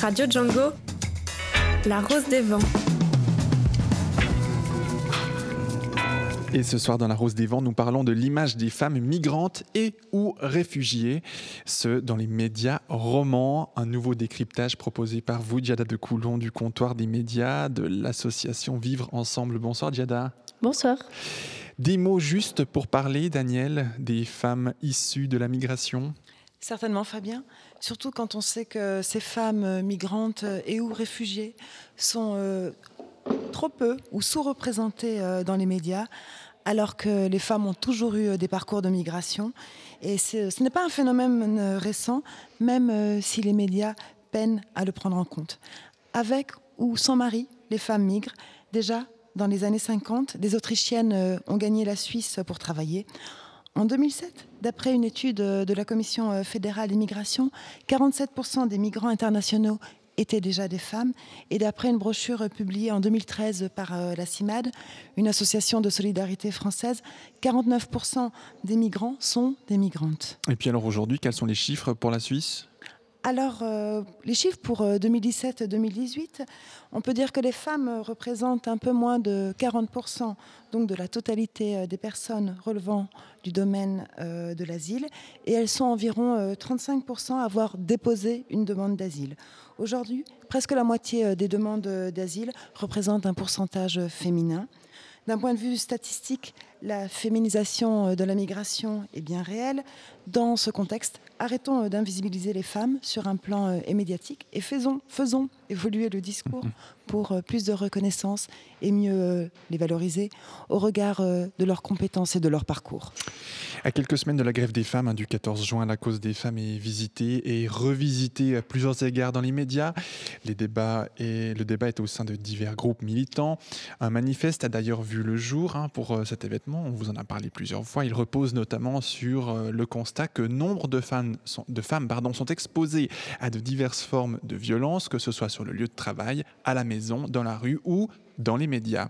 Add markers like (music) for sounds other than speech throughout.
Radio Django, La Rose des Vents. Et ce soir dans La Rose des Vents, nous parlons de l'image des femmes migrantes et ou réfugiées, ce dans les médias romans, un nouveau décryptage proposé par vous, Diada de Coulon, du comptoir des médias, de l'association Vivre Ensemble. Bonsoir Diada. Bonsoir. Des mots justes pour parler, Daniel, des femmes issues de la migration? Certainement, Fabien. Surtout quand on sait que ces femmes migrantes et ou réfugiées sont euh, trop peu ou sous-représentées euh, dans les médias, alors que les femmes ont toujours eu euh, des parcours de migration. Et ce n'est pas un phénomène récent, même si les médias peinent à le prendre en compte. Avec ou sans mari, les femmes migrent. Déjà, dans les années 50, des Autrichiennes ont gagné la Suisse pour travailler. En 2007, d'après une étude de la Commission fédérale d'immigration, 47% des migrants internationaux étaient déjà des femmes. Et d'après une brochure publiée en 2013 par la CIMAD, une association de solidarité française, 49% des migrants sont des migrantes. Et puis alors aujourd'hui, quels sont les chiffres pour la Suisse? Alors, euh, les chiffres pour 2017-2018, on peut dire que les femmes représentent un peu moins de 40% donc de la totalité des personnes relevant du domaine euh, de l'asile, et elles sont environ euh, 35% à avoir déposé une demande d'asile. Aujourd'hui, presque la moitié des demandes d'asile représentent un pourcentage féminin. D'un point de vue statistique, la féminisation de la migration est bien réelle. Dans ce contexte, arrêtons d'invisibiliser les femmes sur un plan médiatique et faisons, faisons évoluer le discours (laughs) pour plus de reconnaissance et mieux les valoriser au regard de leurs compétences et de leur parcours. À quelques semaines de la grève des femmes hein, du 14 juin, la cause des femmes est visitée et revisitée à plusieurs égards dans les médias. Le débat est au sein de divers groupes militants. Un manifeste a d'ailleurs vu le jour hein, pour euh, cet événement. On vous en a parlé plusieurs fois. Il repose notamment sur euh, le constat que nombre de femmes, sont, de femmes pardon, sont exposées à de diverses formes de violence, que ce soit sur le lieu de travail, à la maison, dans la rue ou dans les médias.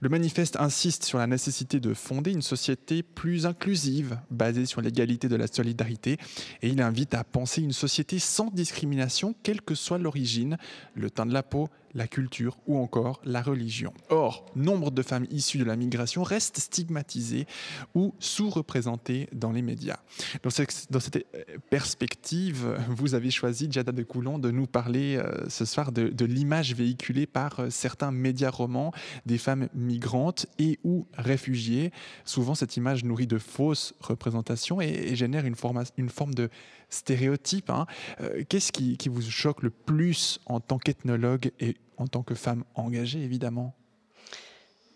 Le manifeste insiste sur la nécessité de fonder une société plus inclusive, basée sur l'égalité de la solidarité, et il invite à penser une société sans discrimination, quelle que soit l'origine, le teint de la peau, la culture ou encore la religion. Or, nombre de femmes issues de la migration restent stigmatisées ou sous-représentées dans les médias. Dans cette, perspective, vous avez choisi, Jada de Coulon, de nous parler euh, ce soir de, de l'image véhiculée par euh, certains médias romans des femmes migrantes et ou réfugiées. Souvent, cette image nourrit de fausses représentations et, génère une, forme, de stéréotype. Hein. Euh, Qu'est-ce qui, qui, vous choque le plus en tant qu'ethnologue et en tant que femme engagée, évidemment?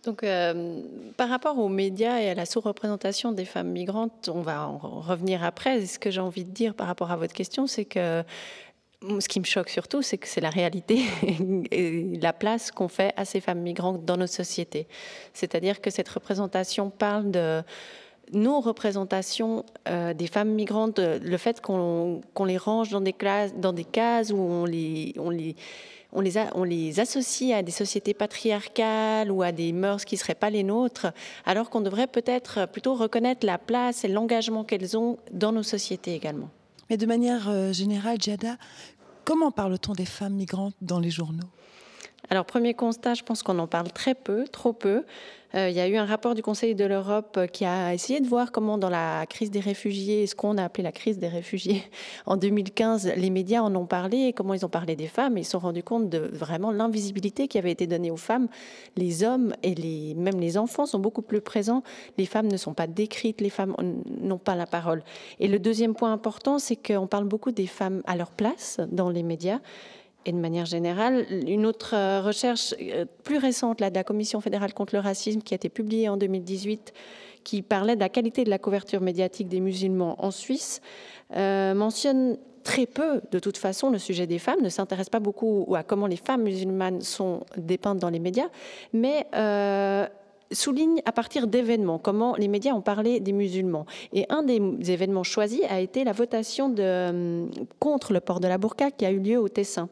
Donc, euh, par rapport aux médias et à la sous-représentation des femmes migrantes, on va en revenir après. Ce que j'ai envie de dire par rapport à votre question, c'est que ce qui me choque surtout, c'est que c'est la réalité (laughs) et la place qu'on fait à ces femmes migrantes dans notre société. C'est-à-dire que cette représentation parle de nos représentations euh, des femmes migrantes, le fait qu'on qu les range dans des, cases où on les, on les associe à des sociétés patriarcales ou à des mœurs qui ne seraient pas les nôtres, alors qu'on devrait peut-être plutôt reconnaître la place et l'engagement qu'elles ont dans nos sociétés également. Mais de manière euh, générale, Jada, comment parle-t-on des femmes migrantes dans les journaux? Alors, premier constat, je pense qu'on en parle très peu, trop peu. Euh, il y a eu un rapport du Conseil de l'Europe qui a essayé de voir comment, dans la crise des réfugiés, ce qu'on a appelé la crise des réfugiés (laughs) en 2015, les médias en ont parlé et comment ils ont parlé des femmes. Ils se sont rendus compte de vraiment l'invisibilité qui avait été donnée aux femmes. Les hommes et même les enfants sont beaucoup plus présents. Les femmes ne sont pas décrites, les femmes n'ont pas la parole. Et le deuxième point important, c'est qu'on parle beaucoup des femmes à leur place dans les médias. Et de manière générale, une autre recherche plus récente là, de la Commission fédérale contre le racisme qui a été publiée en 2018, qui parlait de la qualité de la couverture médiatique des musulmans en Suisse, euh, mentionne très peu, de toute façon, le sujet des femmes, ne s'intéresse pas beaucoup à comment les femmes musulmanes sont dépeintes dans les médias, mais euh, souligne à partir d'événements, comment les médias ont parlé des musulmans. Et un des événements choisis a été la votation de, contre le port de la burqa qui a eu lieu au Tessin.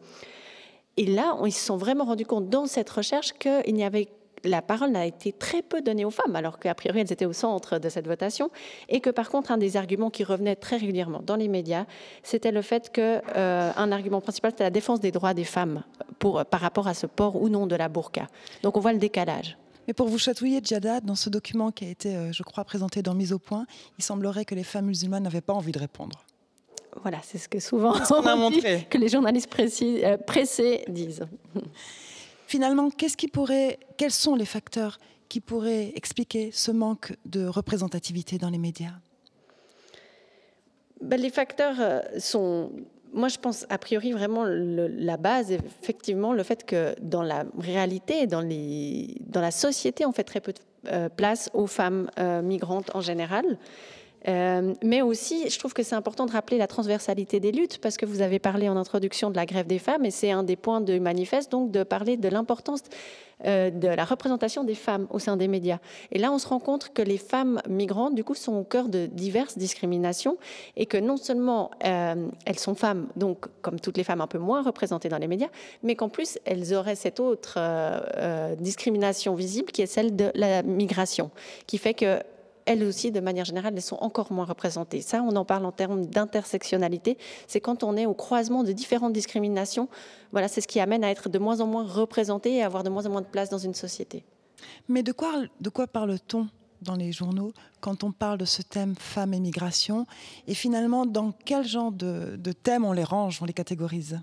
Et là, ils se sont vraiment rendus compte dans cette recherche qu'il n'y avait la parole n'a été très peu donnée aux femmes, alors qu'a priori elles étaient au centre de cette votation, et que par contre un des arguments qui revenait très régulièrement dans les médias, c'était le fait que euh, un argument principal c'était la défense des droits des femmes par rapport à ce port ou non de la burqa. Donc on voit le décalage. Mais pour vous chatouiller, Djada, dans ce document qui a été, euh, je crois, présenté dans Mise au point, il semblerait que les femmes musulmanes n'avaient pas envie de répondre. Voilà, c'est ce que souvent (laughs) on a montré. que les journalistes précis, euh, pressés disent. (laughs) Finalement, qu'est-ce qui pourrait, quels sont les facteurs qui pourraient expliquer ce manque de représentativité dans les médias? Ben, Les facteurs euh, sont moi, je pense a priori vraiment la base, effectivement, le fait que dans la réalité, dans, la société, on fait très peu de euh, place aux femmes euh, migrantes en général. Euh, mais aussi, je trouve que c'est important de rappeler la transversalité des luttes, parce que vous avez parlé en introduction de la grève des femmes, et c'est un des points de manifeste, donc de parler de l'importance euh, de la représentation des femmes au sein des médias. Et là, on se rend compte que les femmes migrantes, du coup, sont au cœur de diverses discriminations, et que non seulement euh, elles sont femmes, donc comme toutes les femmes un peu moins représentées dans les médias, mais qu'en plus, elles auraient cette autre discrimination visible qui est celle de la migration, qui fait que elles aussi, de manière générale, elles sont encore moins représentées. Ça, on en parle en termes d'intersectionnalité. C'est quand on est au croisement de différentes discriminations. Voilà, c'est ce qui amène à être de moins en moins représenté et à avoir de moins en moins de place dans une société. Mais de quoi, de quoi parle-t-on dans les journaux quand on parle de ce thème femmes et migration? Et finalement, dans quel genre de, de thèmes on les range, on les catégorise?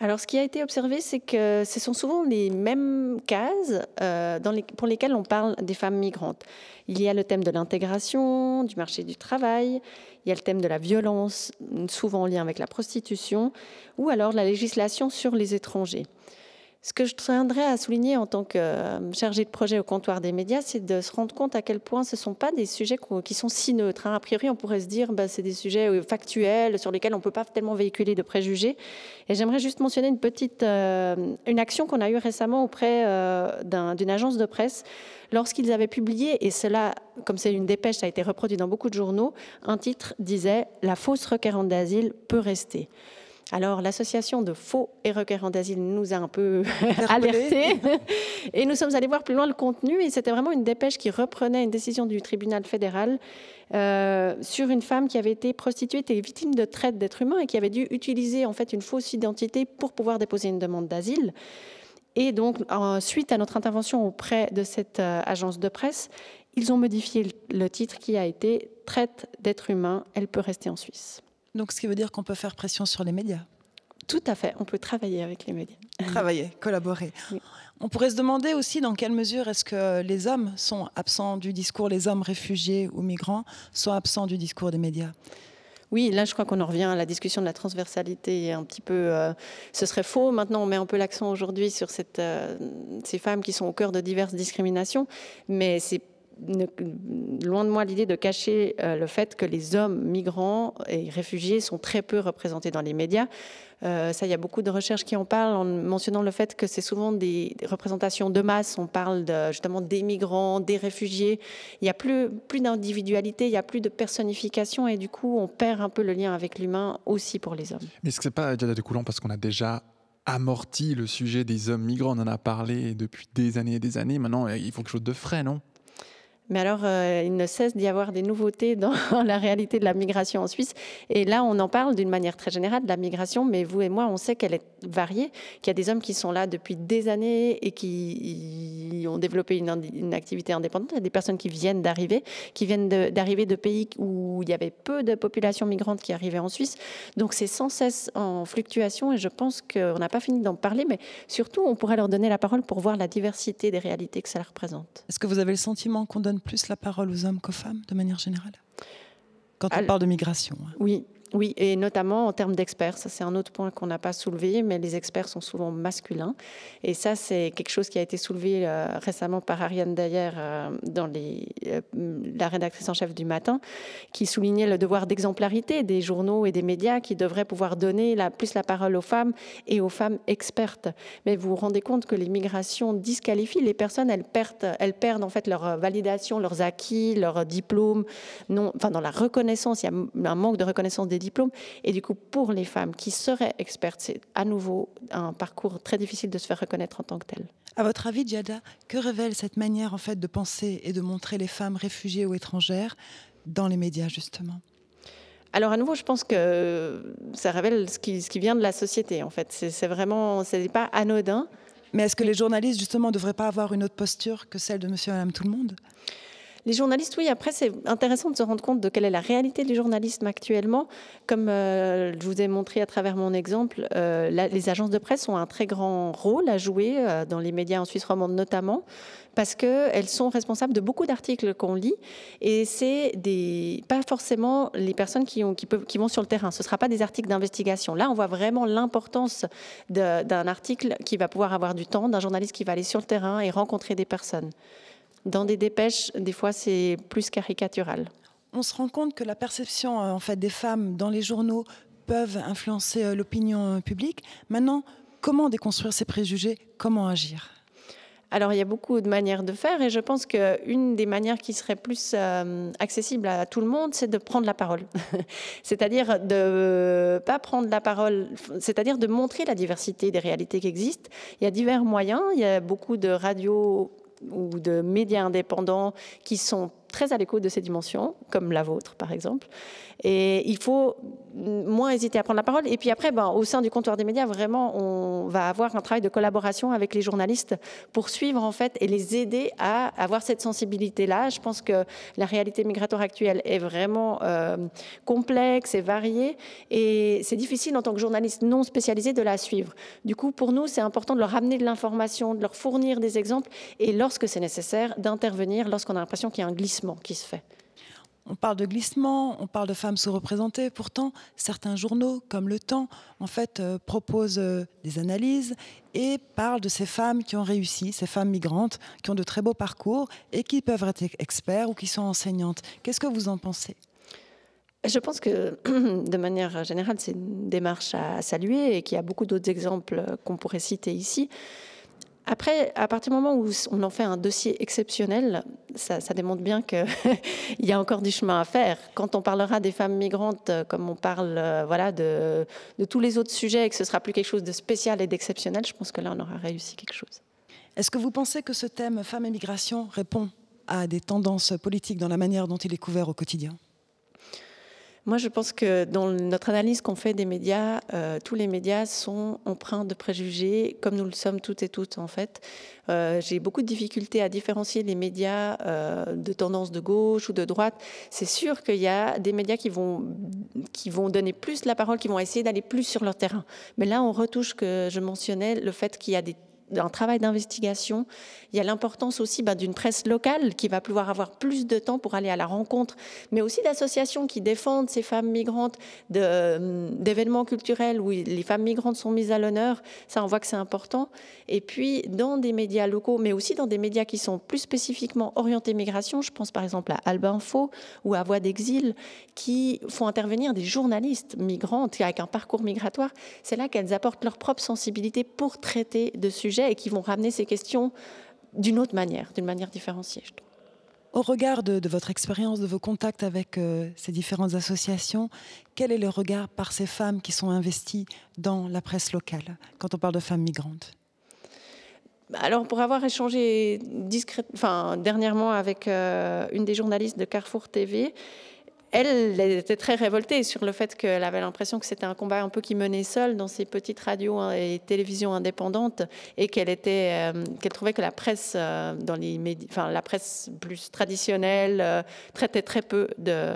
Alors, ce qui a été observé, c'est que ce sont souvent les mêmes cases euh, pour lesquelles on parle des femmes migrantes. Il y a le thème de l'intégration, du marché du travail, il y a le thème de la violence, souvent en lien avec la prostitution, ou alors la législation sur les étrangers. Ce que je tiendrais à souligner en tant que euh, chargée de projet au comptoir des médias, c'est de se rendre compte à quel point ce ne sont pas des sujets qui sont si neutres. Hein. A priori, on pourrait se dire que bah, c'est des sujets euh, factuels sur lesquels on ne peut pas tellement véhiculer de préjugés. Et j'aimerais juste mentionner une petite euh, une action qu'on a eue récemment auprès d'une agence de presse lorsqu'ils avaient publié, et cela, comme c'est une dépêche, ça a été reproduit dans beaucoup de journaux, un titre disait La fausse requérante d'asile peut rester. Alors, l'association de faux et requérants d'asile nous a un peu (laughs) alertés et nous sommes allés voir plus loin le contenu et c'était vraiment une dépêche qui reprenait une décision du tribunal fédéral euh, sur une femme qui avait été prostituée, était victime de traite d'êtres humains et qui avait dû utiliser en fait une fausse identité pour pouvoir déposer une demande d'asile. Et donc, suite à notre intervention auprès de cette euh, agence de presse, ils ont modifié le titre qui a été Traite d'êtres humains, elle peut rester en Suisse. Donc, ce qui veut dire qu'on peut faire pression sur les médias. Tout à fait, on peut travailler avec les médias. (laughs) Travailler, collaborer. On pourrait se demander aussi dans quelle mesure est-ce que les hommes sont absents du discours, les hommes réfugiés ou migrants sont absents du discours des médias? Oui, là, je crois qu'on en revient à la discussion de la transversalité. Un petit peu, euh, ce serait faux. Maintenant, on met un peu l'accent aujourd'hui sur cette, euh, ces femmes qui sont au cœur de diverses discriminations, mais c'est loin de moi l'idée de cacher euh, le fait que les hommes migrants et réfugiés sont très peu représentés dans les médias. Euh, ça, il y a beaucoup de recherches qui en parlent en mentionnant le fait que c'est souvent des, représentations de masse. On parle justement des migrants, des réfugiés. Il n'y a plus, plus d'individualité, il n'y a plus de personnification et du coup, on perd un peu le lien avec l'humain aussi pour les hommes. Mais ce n'est pas déjà découlant parce qu'on a déjà amorti le sujet des hommes migrants? On en a parlé depuis des années et des années. Maintenant, il faut quelque chose de frais, non? Mais alors, euh, il ne cesse d'y avoir des nouveautés dans (laughs) la réalité de la migration en Suisse. Et là, on en parle d'une manière très générale de la migration, mais vous et moi, on sait qu'elle est variée, qu'il y a des hommes qui sont là depuis des années et qui ont développé une, activité indépendante. Il y a des personnes qui viennent d'arriver, qui viennent d'arriver de, pays où il y avait peu de population migrante qui arrivaient en Suisse. Donc, c'est sans cesse en fluctuation et je pense qu'on n'a pas fini d'en parler, mais surtout, on pourrait leur donner la parole pour voir la diversité des réalités que ça représente. Est-ce que vous avez le sentiment qu'on donne plus la parole aux hommes qu'aux femmes, de manière générale? Quand on parle de migration. Hein. Oui, oui, et notamment en termes d'experts. Ça, c'est un autre point qu'on n'a pas soulevé, mais les experts sont souvent masculins. Et ça, c'est quelque chose qui a été soulevé euh, récemment par Ariane Dayer euh, dans euh, la rédactrice en chef du matin, qui soulignait le devoir d'exemplarité des journaux et des médias qui devraient pouvoir donner plus la parole aux femmes et aux femmes expertes. Mais vous vous rendez compte que les migrations disqualifient les personnes, elles perdent, elles perdent en fait leur validation, leurs acquis, leurs diplômes. Enfin, dans la reconnaissance, il y a un manque de reconnaissance des diplômes. Et du coup, pour les femmes qui seraient expertes, c'est à nouveau un parcours très difficile de se faire reconnaître en tant que tel. À votre avis, Diada, que révèle cette manière en fait de penser et de montrer les femmes réfugiées ou étrangères dans les médias justement? Alors à nouveau, je pense que ça révèle ce qui, ce qui vient de la société. En fait, c'est vraiment, ce n'est pas anodin. Mais est-ce que les journalistes justement ne devraient pas avoir une autre posture que celle de Monsieur et Madame Tout le Monde? Les journalistes, oui, après, c'est intéressant de se rendre compte de quelle est la réalité du journalisme actuellement. Comme euh, je vous ai montré à travers mon exemple, euh, les agences de presse ont un très grand rôle à jouer euh, dans les médias en Suisse romande notamment, parce qu'elles sont responsables de beaucoup d'articles qu'on lit, et c'est des, pas forcément les personnes qui, vont sur le terrain. Ce ne sera pas des articles d'investigation. Là, on voit vraiment l'importance d'un article qui va pouvoir avoir du temps, d'un journaliste qui va aller sur le terrain et rencontrer des personnes. Dans des dépêches, des fois, c'est plus caricatural. On se rend compte que la perception euh, en fait, des femmes dans les journaux peuvent influencer euh, l'opinion euh, publique. Maintenant, comment déconstruire ces préjugés? Comment agir? Alors, il y a beaucoup de manières de faire et je pense qu'une des manières qui serait plus accessible à tout le monde, c'est de prendre la parole. (laughs) c'est-à-dire de pas prendre la parole, c'est-à-dire de montrer la diversité des réalités qui existent. Il y a divers moyens, il y a beaucoup de radios ou de médias indépendants qui sont très à l'écoute de ces dimensions, comme la vôtre par exemple. Et il faut moins hésiter à prendre la parole. Et puis après, ben, au sein du comptoir des médias, vraiment, on va avoir un travail de collaboration avec les journalistes pour suivre en fait et les aider à avoir cette sensibilité-là. Je pense que la réalité migratoire actuelle est vraiment euh, complexe et variée, et c'est difficile en tant que journaliste non spécialisé de la suivre. Du coup, pour nous, c'est important de leur amener de l'information, de leur fournir des exemples, et lorsque c'est nécessaire, d'intervenir lorsqu'on a l'impression qu'il y a un glissement qui se fait. On parle de glissement, on parle de femmes sous-représentées. Pourtant, certains journaux, comme Le Temps, en fait, euh, proposent euh, des analyses et parlent de ces femmes qui ont réussi, ces femmes migrantes, qui ont de très beaux parcours et qui peuvent être experts ou qui sont enseignantes. Qu'est-ce que vous en pensez? Je pense que, (clears throat) de manière générale, c'est une démarche à saluer et qu'il y a beaucoup d'autres exemples qu'on pourrait citer ici. Après, à partir du moment où on en fait un dossier exceptionnel, ça, démontre bien qu'il (laughs) y a encore du chemin à faire. Quand on parlera des femmes migrantes, euh, comme on parle euh, voilà, de, de, tous les autres sujets, et que ce sera plus quelque chose de spécial et d'exceptionnel, je pense que là, on aura réussi quelque chose. Est-ce que vous pensez que ce thème femmes et migration répond à des tendances politiques dans la manière dont il est couvert au quotidien? Moi, je pense que dans notre analyse qu'on fait des médias, euh, tous les médias sont empreints de préjugés, comme nous le sommes toutes et toutes, en fait. Euh, j'ai beaucoup de difficultés à différencier les médias euh, de tendance de gauche ou de droite. C'est sûr qu'il y a des médias qui vont, qui vont donner plus la parole, qui vont essayer d'aller plus sur leur terrain. Mais là, on retouche que je mentionnais le fait qu'il y a des un travail d'investigation. Il y a l'importance aussi bah, d'une presse locale qui va pouvoir avoir plus de temps pour aller à la rencontre, mais aussi d'associations qui défendent ces femmes migrantes, euh, d'événements culturels où les femmes migrantes sont mises à l'honneur. Ça, on voit que c'est important. Et puis, dans des médias locaux, mais aussi dans des médias qui sont plus spécifiquement orientés migration, je pense par exemple à Alba Info ou à Voix d'Exil, qui font intervenir des journalistes migrantes avec un parcours migratoire. C'est là qu'elles apportent leur propre sensibilité pour traiter de sujets et qui vont ramener ces questions d'une autre manière, d'une manière différenciée, je trouve. Au regard de, votre expérience, de vos contacts avec euh, ces différentes associations, quel est le regard par ces femmes qui sont investies dans la presse locale quand on parle de femmes migrantes? Alors, pour avoir échangé discret... enfin, dernièrement avec euh, une des journalistes de Carrefour TV, elle, était très révoltée sur le fait qu'elle avait l'impression que c'était un combat un peu qui menait seule dans ses petites radios et télévisions indépendantes et qu'elle euh, trouvait que la presse euh, dans les la presse plus traditionnelle euh, traitait très peu de,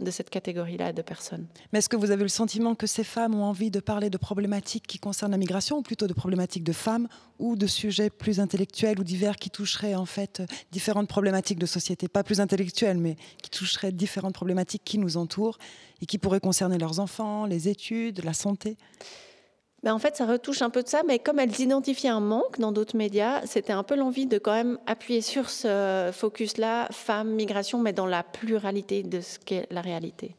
de cette catégorie-là de personnes. Mais est-ce que vous avez le sentiment que ces femmes ont envie de parler de problématiques qui concernent la migration ou plutôt de problématiques de femmes ou de sujets plus intellectuels ou divers qui toucheraient en fait différentes problématiques de société, pas plus intellectuelles mais qui toucheraient différentes problématiques qui nous entourent et qui pourraient concerner leurs enfants, les études, la santé ben en fait, ça retouche un peu de ça, mais comme elles identifiaient un manque dans d'autres médias, c'était un peu l'envie de quand même appuyer sur ce focus-là, femmes, migration, mais dans la pluralité de ce qu'est la réalité.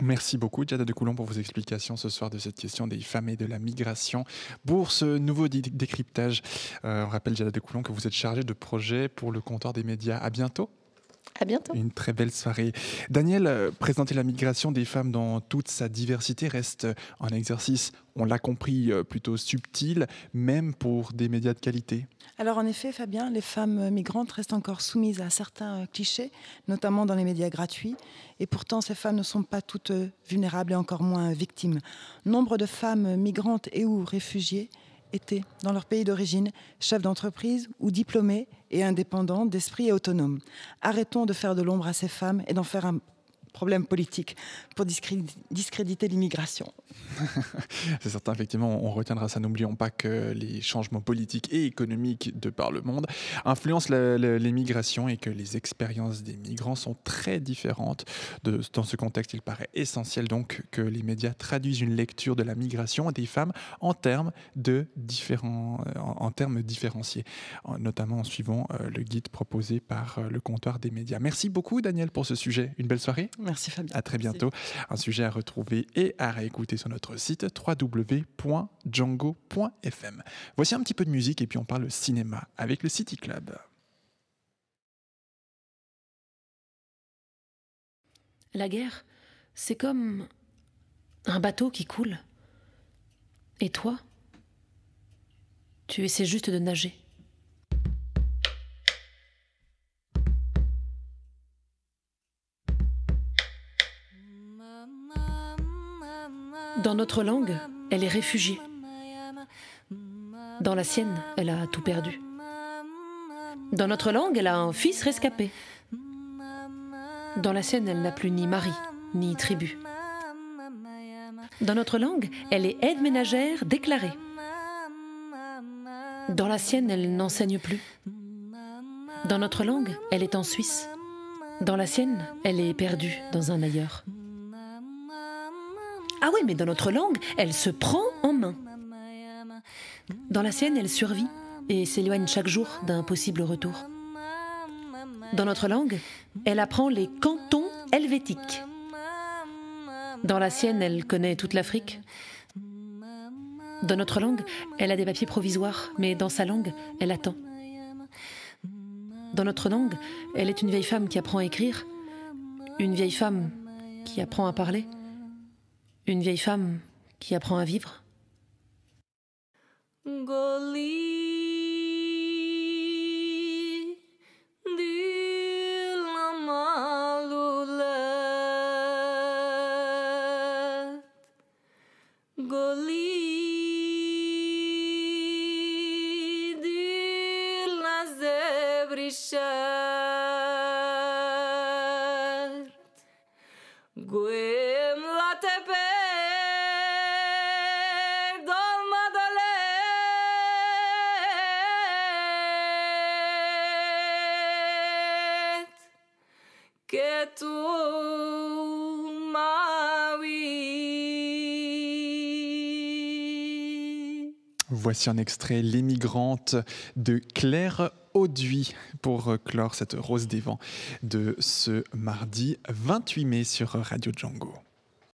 Merci beaucoup, Diada de Coulon, pour vos explications ce soir de cette question des femmes et de la migration. Pour ce nouveau décryptage, euh, on rappelle, Diada de Coulon, que vous êtes chargée de projet pour le comptoir des médias. À bientôt. À bientôt. Une très belle soirée. Daniel, euh, présenter la migration des femmes dans toute sa diversité reste un exercice, on l'a compris, euh, plutôt subtil, même pour des médias de qualité. Alors en effet, Fabien, les femmes migrantes restent encore soumises à certains clichés, notamment dans les médias gratuits. Et pourtant, ces femmes ne sont pas toutes vulnérables et encore moins victimes. Nombre de femmes migrantes et ou réfugiées étaient, dans leur pays d'origine, chefs d'entreprise ou diplômés et indépendants d'esprit et autonomes. Arrêtons de faire de l'ombre à ces femmes et d'en faire un problème politique pour discréditer l'immigration. (laughs) C'est certain, effectivement, on retiendra ça. N'oublions pas que les changements politiques et économiques de par le monde influencent l'immigration et que les expériences des migrants sont très différentes. Dans ce contexte, il paraît essentiel donc que les médias traduisent une lecture de la migration des femmes en termes, de différents, en, termes différenciés, notamment en suivant euh, le guide proposé par euh, le comptoir des médias. Merci beaucoup, Daniel, pour ce sujet. Une belle soirée. Merci Fabien. À très bientôt. Un sujet à retrouver et à réécouter sur notre site www.django.fm. Voici un petit peu de musique et puis on parle cinéma avec le City Club. La guerre, c'est comme un bateau qui coule. Et toi, tu essaies juste de nager. Dans notre langue, elle est réfugiée. Dans la sienne, elle a tout perdu. Dans notre langue, elle a un fils rescapé. Dans la sienne, elle n'a plus ni mari, ni tribu. Dans notre langue, elle est aide ménagère déclarée. Dans la sienne, elle n'enseigne plus. Dans notre langue, elle est en Suisse. Dans la sienne, elle est perdue dans un ailleurs. Ah oui, mais dans notre langue, elle se prend en main. Dans la sienne, elle survit et s'éloigne chaque jour d'un possible retour. Dans notre langue, elle apprend les cantons helvétiques. Dans la sienne, elle connaît toute l'Afrique. Dans notre langue, elle a des papiers provisoires, mais dans sa langue, elle attend. Dans notre langue, elle est une vieille femme qui apprend à écrire, une vieille femme qui apprend à parler, une vieille femme qui apprend à vivre Voici un extrait L'émigrante de Claire Auduit pour clore cette rose des vents de ce mardi 28 mai sur Radio Django.